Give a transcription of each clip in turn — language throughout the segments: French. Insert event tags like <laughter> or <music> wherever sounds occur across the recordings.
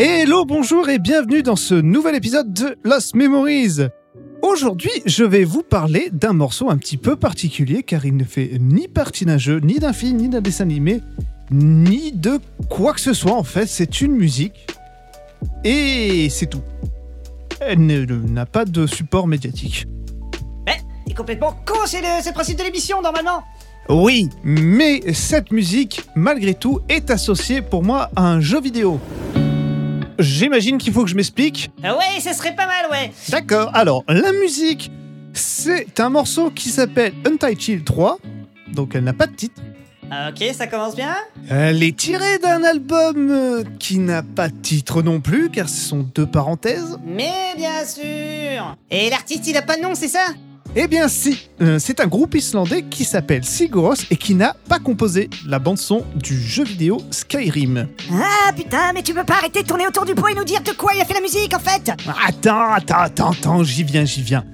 Hello, bonjour et bienvenue dans ce nouvel épisode de Lost Memories. Aujourd'hui, je vais vous parler d'un morceau un petit peu particulier car il ne fait ni partie d'un jeu, ni d'un film, ni d'un dessin animé, ni de quoi que ce soit en fait. C'est une musique et c'est tout. Elle n'a pas de support médiatique. Eh, t'es complètement con, c'est le, c'est le principe de l'émission normalement Oui, mais cette musique, malgré tout, est associée pour moi à un jeu vidéo. J'imagine qu'il faut que je m'explique. Ah Ouais, ça serait pas mal, ouais D'accord, alors la musique, c'est un morceau qui s'appelle Untitled 3, donc elle n'a pas de titre. Ah, Ok, ça commence bien Elle est tirée d'un album euh, qui n'a pas de titre non plus, car ce sont deux parenthèses. Mais bien sûr Et l'artiste, il a pas de nom, c'est ça? Eh bien si, euh, c'est un groupe islandais qui s'appelle Sigur et qui n'a pas composé la bande-son du jeu vidéo Skyrim. Ah putain, mais tu peux pas arrêter de tourner autour du pot et nous dire de quoi il a fait la musique en fait Attends, attends, attends, attends, j'y viens, j'y viens.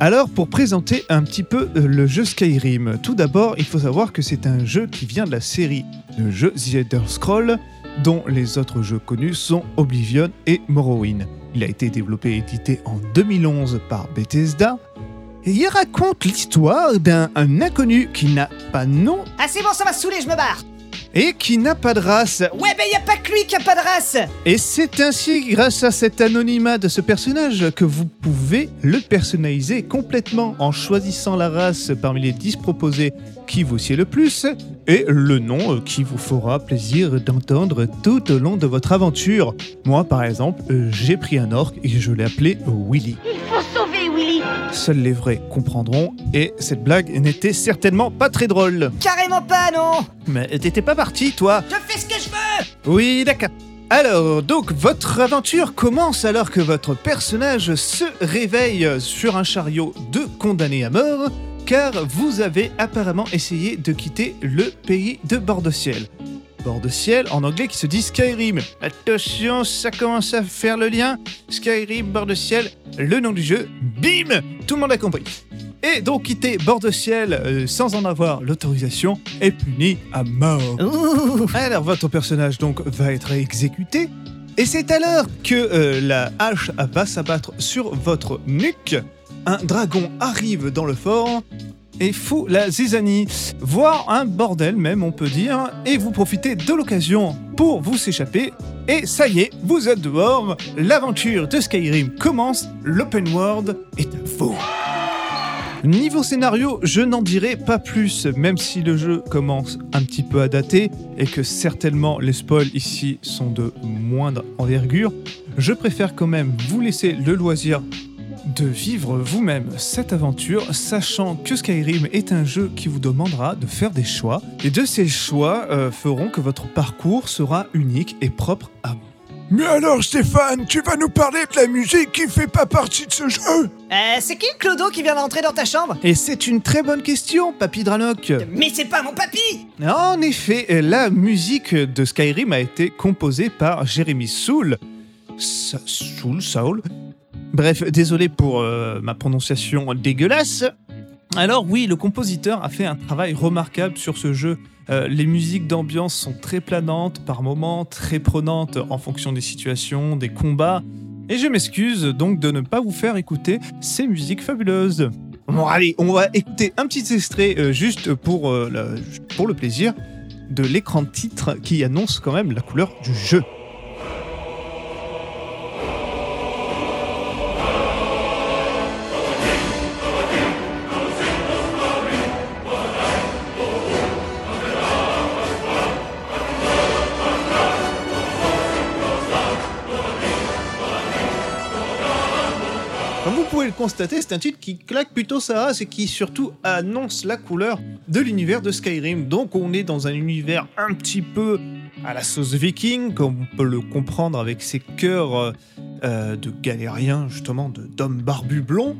Alors, pour présenter un petit peu euh, le jeu Skyrim, tout d'abord, il faut savoir que c'est un jeu qui vient de la série de jeux The Elder Scrolls, dont les autres jeux connus sont Oblivion et Morrowind. Il a été développé et édité en 2011 par Bethesda, et il raconte l'histoire d'un un inconnu qui n'a pas de nom Ah c'est bon, ça va saouler, je me barre et qui n'a pas de race. Ouais, bah y a pas que lui qui a pas de race Et c'est ainsi, grâce à cet anonymat de ce personnage, que vous pouvez le personnaliser complètement en choisissant la race parmi les 10 proposés qui vous sied le plus et le nom qui vous fera plaisir d'entendre tout au long de votre aventure. Moi, par exemple, j'ai pris un orc et je l'ai appelé Willy. Il faut sauver Willy Seuls les vrais comprendront et cette blague n'était certainement pas très drôle. Carrément pas, non Mais t'étais pas parti, toi Je fais ce que je veux Oui, d'accord. Alors, donc, votre aventure commence alors que votre personnage se réveille sur un chariot de condamnés à mort, car vous avez apparemment essayé de quitter le pays de Bord de Ciel. Bord de Ciel, en anglais, qui se dit Skyrim. Attention, ça commence à faire le lien. Skyrim, Bord de Ciel, le nom du jeu. Bim Tout le monde a compris. Et donc quitter Bord de Ciel euh, sans en avoir l'autorisation est puni à mort. Ouh Alors votre personnage donc va être exécuté. Et c'est alors que euh, la hache va s'abattre sur votre nuque. Un dragon arrive dans le fort et fout la zizanie, voire un bordel même on peut dire, et vous profitez de l'occasion pour vous s'échapper. Et ça y est, vous êtes dehors, l'aventure de Skyrim commence, l'open world est à vous. Niveau scénario, je n'en dirai pas plus, même si le jeu commence un petit peu à dater et que certainement les spoils ici sont de moindre envergure. Je préfère quand même vous laisser le loisir de vivre vous-même cette aventure, sachant que Skyrim est un jeu qui vous demandera de faire des choix, et de ces choix euh, feront que votre parcours sera unique et propre à vous. Mais alors Stéphane, tu vas nous parler de la musique qui fait pas partie de ce jeu? Euh, c'est qui le clodo qui vient d'entrer dans ta chambre? Et c'est une très bonne question, Papy Dranoc. Mais c'est pas mon papy En effet, la musique de Skyrim a été composée par Jérémy Soul. Soul, Saul. Bref, désolé pour euh, ma prononciation dégueulasse. Alors oui, le compositeur a fait un travail remarquable sur ce jeu. Euh, les musiques d'ambiance sont très planantes, par moments très prenantes en fonction des situations, des combats. Et je m'excuse donc de ne pas vous faire écouter ces musiques fabuleuses. Bon allez, on va écouter un petit extrait euh, juste pour, pour le plaisir de l'écran de titre qui annonce quand même la couleur du jeu. Constater, c'est un titre qui claque plutôt sa race et qui surtout annonce la couleur de l'univers de Skyrim. Donc on est dans un univers un petit peu à la sauce viking, comme on peut le comprendre avec ses cœurs euh, euh, de galériens, justement, d'hommes barbus blonds.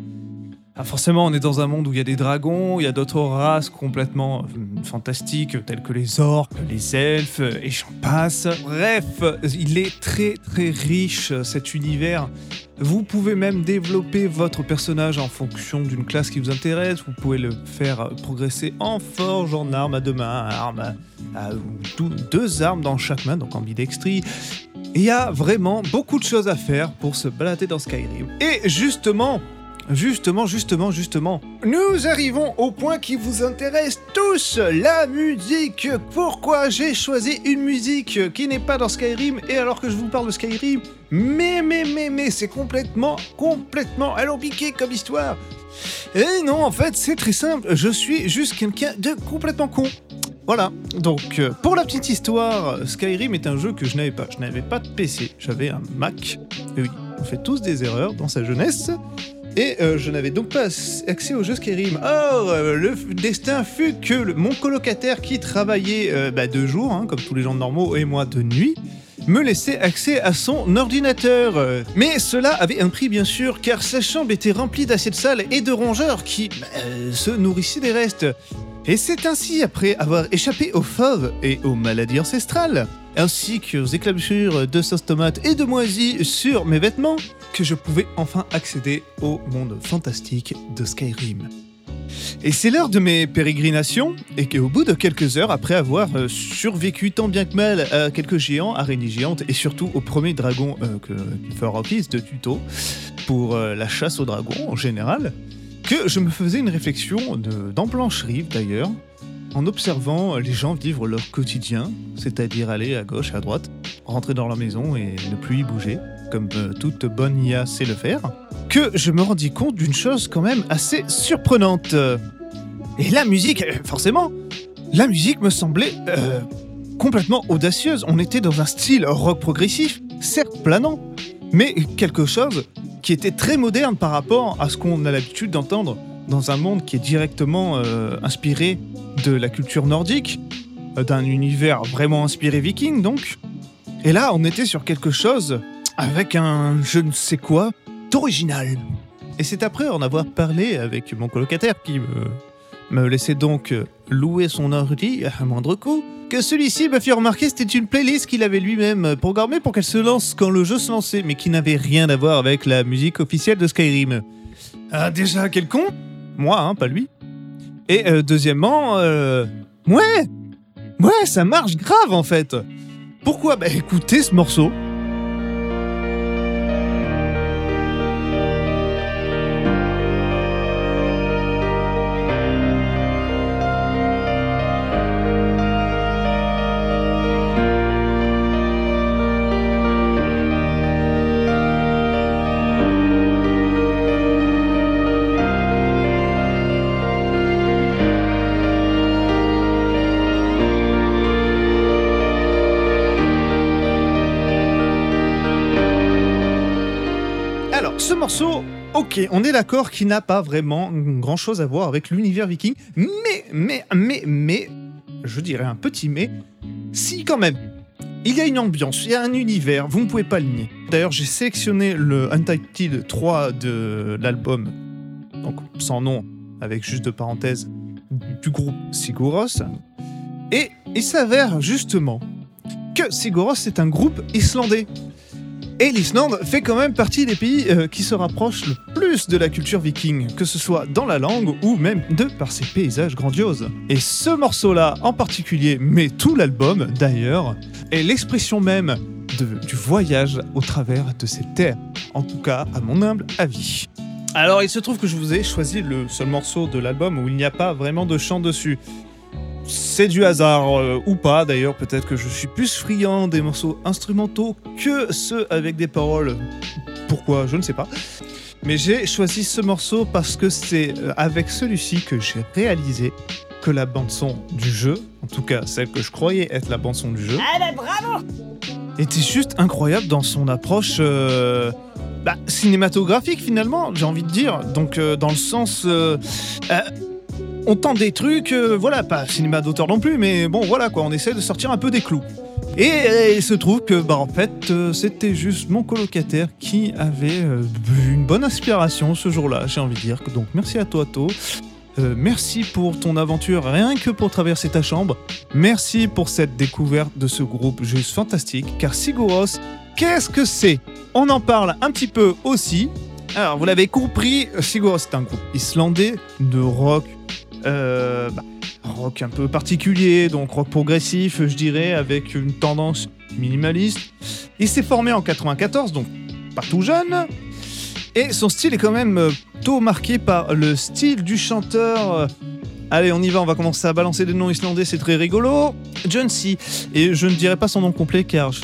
Ah, forcément, on est dans un monde où il y a des dragons, il y a d'autres races complètement euh, fantastiques, telles que les orques, les elfes, et j'en passe. Bref, il est très très riche cet univers. Vous pouvez même développer votre personnage en fonction d'une classe qui vous intéresse. Vous pouvez le faire progresser en forge, en arme à deux mains, arme à- deux armes dans chaque main, donc ambidextrie. Il y a vraiment beaucoup de choses à faire pour se balader dans Skyrim. Et justement, justement, justement, justement, nous arrivons au point qui vous intéresse tous, la musique. Pourquoi j'ai choisi une musique qui n'est pas dans Skyrim et alors que je vous parle de Skyrim Mais, mais, mais, mais, c'est complètement, complètement alambiqué comme histoire. Et non, en fait, c'est très simple. Je suis juste quelqu'un de complètement con. Voilà, donc euh, pour la petite histoire, Skyrim est un jeu que je n'avais pas. Je n'avais pas de PC, j'avais un Mac. Et oui, on fait tous des erreurs dans sa jeunesse. Et euh, je n'avais donc pas accès au jeu Skyrim. Or, euh, le destin fut que mon colocataire qui travaillait euh, bah, de jour, hein, comme tous les gens normaux, et moi de nuit, me laissait accès à son ordinateur. Euh, Mais cela avait un prix bien sûr, car sa chambre était remplie d'assiettes sales et de rongeurs qui se nourrissaient des restes. Et c'est ainsi, après avoir échappé aux fauves et aux maladies ancestrales, ainsi qu'aux éclaboussures de sauce tomate et de moisis sur mes vêtements, que je pouvais enfin accéder au monde fantastique de Skyrim. Et c'est l'heure de mes pérégrinations, et qu'au bout de quelques heures, après avoir euh, survécu tant bien que mal à quelques géants, araignées géantes, et surtout au premier dragon euh, que, qui fera office de tuto, pour euh, la chasse aux dragons en général, que je me faisais une réflexion de- dans Plancherie d'ailleurs, en observant les gens vivre leur quotidien, c'est-à-dire aller à gauche, à droite, rentrer dans leur maison et ne plus y bouger, comme euh, toute bonne IA sait le faire, que je me rendis compte d'une chose quand même assez surprenante. Et la musique, euh, forcément, la musique me semblait euh, complètement audacieuse. On était dans un style rock progressif, certes planant, mais quelque chose qui était très moderne par rapport à ce qu'on a l'habitude d'entendre dans un monde qui est directement inspiré de la culture nordique, euh, d'un univers vraiment inspiré viking donc. Et là, on était sur quelque chose avec un je ne sais quoi d'original. Et c'est après en avoir parlé avec mon colocataire qui me, laissait donc euh, louer son ordi à moindre coût, que celui-ci m'a fait remarquer que c'était une playlist qu'il avait lui-même programmée pour qu'elle se lance quand le jeu se lançait, mais qui n'avait rien à voir avec la musique officielle de Skyrim. Ah, déjà, quel con? Moi, hein, pas lui. Et euh, deuxièmement, euh, ouais Ouais, ça marche grave en fait Pourquoi? Bah écoutez ce morceau. Ce morceau, ok, on est d'accord qu'il n'a pas vraiment grand chose à voir avec l'univers viking, mais, mais, mais, mais, je dirais un petit mais, si quand même. Il y a une ambiance, il y a un univers, vous ne pouvez pas le nier. D'ailleurs, j'ai sélectionné le Untitled 3 de l'album, donc sans nom, avec juste de parenthèses, du groupe Siguros. Et il s'avère justement que Siguros est un groupe islandais. Et l'Islande fait quand même partie des pays euh, qui se rapprochent le plus de la culture viking, que ce soit dans la langue ou même de par ses paysages grandioses. Et ce morceau-là en particulier, mais tout l'album d'ailleurs, est l'expression même du voyage au travers de ces terres, en tout cas à mon humble avis. Alors il se trouve que je vous ai choisi le seul morceau de l'album où il n'y a pas vraiment de chant dessus. C'est du hasard euh, ou pas d'ailleurs, peut-être que je suis plus friand des morceaux instrumentaux que ceux avec des paroles. Pourquoi Je ne sais pas. Mais j'ai choisi ce morceau parce que c'est euh, avec celui-ci que j'ai réalisé que la bande son du jeu, en tout cas celle que je croyais être la bande son du jeu, Ah ben bravo était juste incroyable dans son approche euh, bah, cinématographique finalement, j'ai envie de dire. Donc euh, dans le sens, euh, on tente des trucs, euh, voilà, pas cinéma d'auteur non plus, mais bon voilà quoi, on essaie de sortir un peu des clous. Et il se trouve que bah en fait euh, c'était juste mon colocataire qui avait euh, eu une bonne inspiration ce jour-là, j'ai envie de dire. Donc merci à toi To. Merci pour ton aventure, rien que pour traverser ta chambre. Merci pour cette découverte de ce groupe juste fantastique, car Siguros, qu'est-ce que c'est? On en parle un petit peu aussi. Alors, vous l'avez compris, Siguros est un groupe islandais de rock, euh, bah, rock un peu particulier, donc rock progressif, je dirais, avec une tendance minimaliste. Il s'est formé en 94, donc pas tout jeune. Et son style est quand même euh, tôt marqué par le style du chanteur. Allez, on y va, on va commencer à balancer des noms islandais, c'est très rigolo. John C. Et je ne dirai pas son nom complet car je,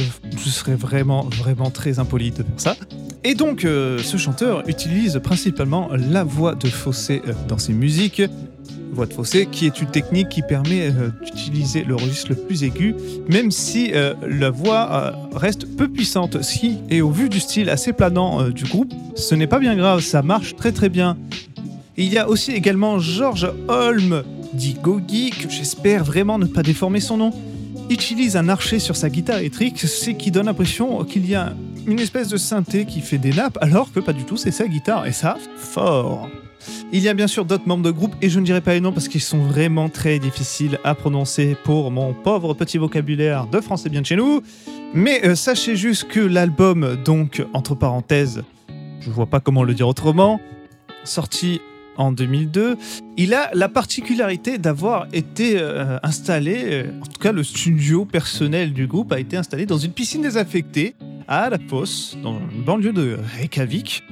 serais vraiment, vraiment très impoli de faire ça. Et donc, euh, ce chanteur utilise principalement la voix de fossé dans ses musiques. Voix de fossé qui est une technique qui permet euh, d'utiliser le registre le plus aigu, même si euh, la voix euh, reste peu puissante. Qui est au vu du style assez planant du groupe, ce n'est pas bien grave, ça marche très très bien. Il y a aussi également George Holm, dit Gogi, que j'espère vraiment ne pas déformer son nom. Utilise un archet sur sa guitare électrique, ce qui donne l'impression qu'il y a une espèce de synthé qui fait des nappes, alors que pas du tout, c'est sa guitare, et ça, fort. Il y a bien sûr d'autres membres de groupe, et je ne dirai pas les noms parce qu'ils sont vraiment très difficiles à prononcer pour mon pauvre petit vocabulaire de français bien de chez nous. Mais euh, sachez juste que l'album, donc, entre parenthèses, je vois pas comment le dire autrement, sorti en 2002, il a la particularité d'avoir été euh, installé, euh, en tout cas le studio personnel du groupe a été installé dans une piscine désaffectée à La Fosse, dans une banlieue de Reykjavik.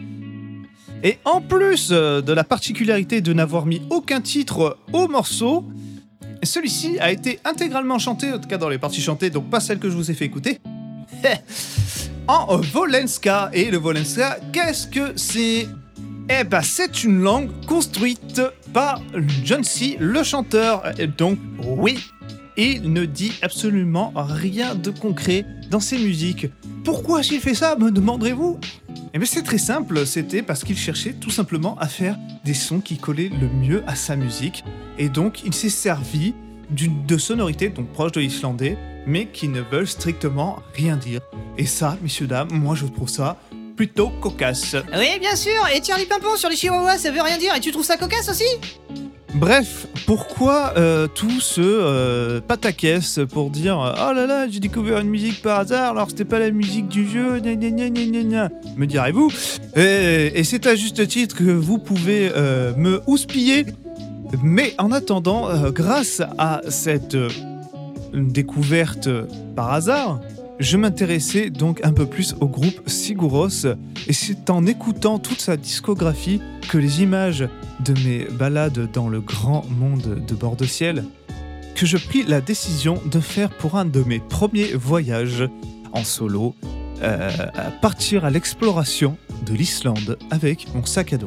Et en plus euh, de la particularité de n'avoir mis aucun titre au morceau, celui-ci a été intégralement chanté, en tout cas dans les parties chantées, donc pas celle que je vous ai fait écouter, <laughs> en Volenska. Et le Volenska, qu'est-ce que c'est? Eh ben, c'est une langue construite par John C., le chanteur. Donc, oui, il ne dit absolument rien de concret dans ses musiques. Pourquoi a-t-il fait ça, me demanderez-vous? Eh bien, c'est très simple, c'était parce qu'il cherchait tout simplement à faire des sons qui collaient le mieux à sa musique. Et donc, il s'est servi de sonorités donc proches de l'islandais, mais qui ne veulent strictement rien dire. Et ça, messieurs, dames, moi je trouve ça plutôt cocasse. Oui, bien sûr. Et Charlie Pimpon sur les chihuahuas, ça veut rien dire. Et tu trouves ça cocasse aussi? Bref, pourquoi euh, tout ce euh, pataquès pour dire euh, Oh là là, j'ai découvert une musique par hasard alors c'était pas la musique du jeu, gna gna gna me direz-vous? Et, c'est à juste titre que vous pouvez euh, me houspiller. Mais en attendant, grâce à cette découverte par hasard, je m'intéressais donc un peu plus au groupe Siguros. Et c'est en écoutant toute sa discographie que les images de mes balades dans le grand monde de bord de ciel que je pris la décision de faire pour un de mes premiers voyages en solo, euh, à partir à l'exploration de l'Islande avec mon sac à dos.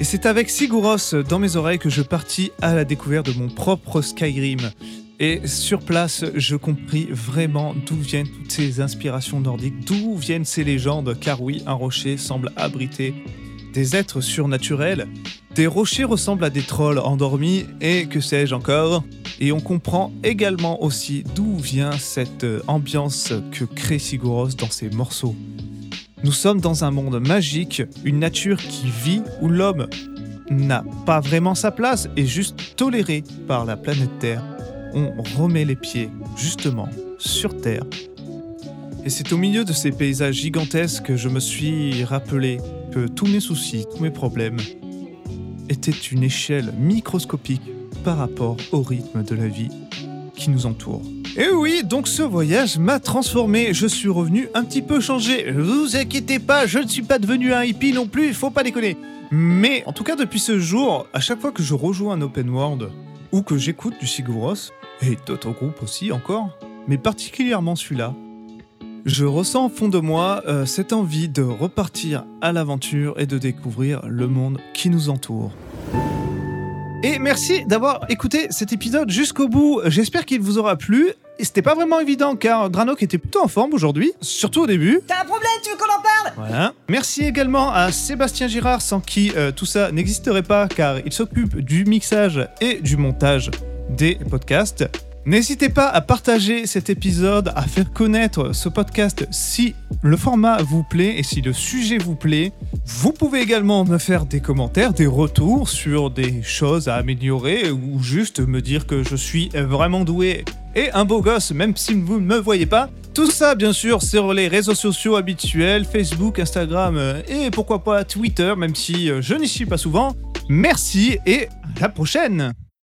Et c'est avec Siguros dans mes oreilles que je partis à la découverte de mon propre Skyrim. Et sur place, je compris vraiment d'où viennent toutes ces inspirations nordiques, d'où viennent ces légendes, car oui, un rocher semble abriter des êtres surnaturels, des rochers ressemblent à des trolls endormis, et que sais-je encore? Et on comprend également aussi d'où vient cette euh, ambiance que crée Siguros dans ses morceaux. Nous sommes dans un monde magique, une nature qui vit où l'homme n'a pas vraiment sa place et juste toléré par la planète Terre. On remet les pieds justement sur Terre. Et c'est au milieu de ces paysages gigantesques que je me suis rappelé que tous mes soucis, tous mes problèmes étaient une échelle microscopique par rapport au rythme de la vie qui nous entoure. Et oui, donc ce voyage m'a transformé. Je suis revenu un petit peu changé. Ne vous inquiétez pas, je ne suis pas devenu un hippie non plus, il faut pas déconner. Mais en tout cas, depuis ce jour, à chaque fois que je rejoue un open world ou que j'écoute du Siguros, et d'autres groupes aussi encore, mais particulièrement celui-là, je ressens au fond de moi euh, cette envie de repartir à l'aventure et de découvrir le monde qui nous entoure. Et merci d'avoir écouté cet épisode jusqu'au bout. J'espère qu'il vous aura plu. Et c'était pas vraiment évident car Dranok était plutôt en forme aujourd'hui, surtout au début. T'as un problème, tu veux qu'on en parle? Voilà. Merci également à Sébastien Girard, sans qui euh, tout ça n'existerait pas, car il s'occupe du mixage et du montage des podcasts. N'hésitez pas à partager cet épisode, à faire connaître ce podcast si le format vous plaît et si le sujet vous plaît. Vous pouvez également me faire des commentaires, des retours sur des choses à améliorer ou juste me dire que je suis vraiment doué et un beau gosse, même si vous ne me voyez pas. Tout ça, bien sûr, sur les réseaux sociaux habituels, Facebook, Instagram euh, et pourquoi pas Twitter, même si euh, je n'y suis pas souvent. Merci et à la prochaine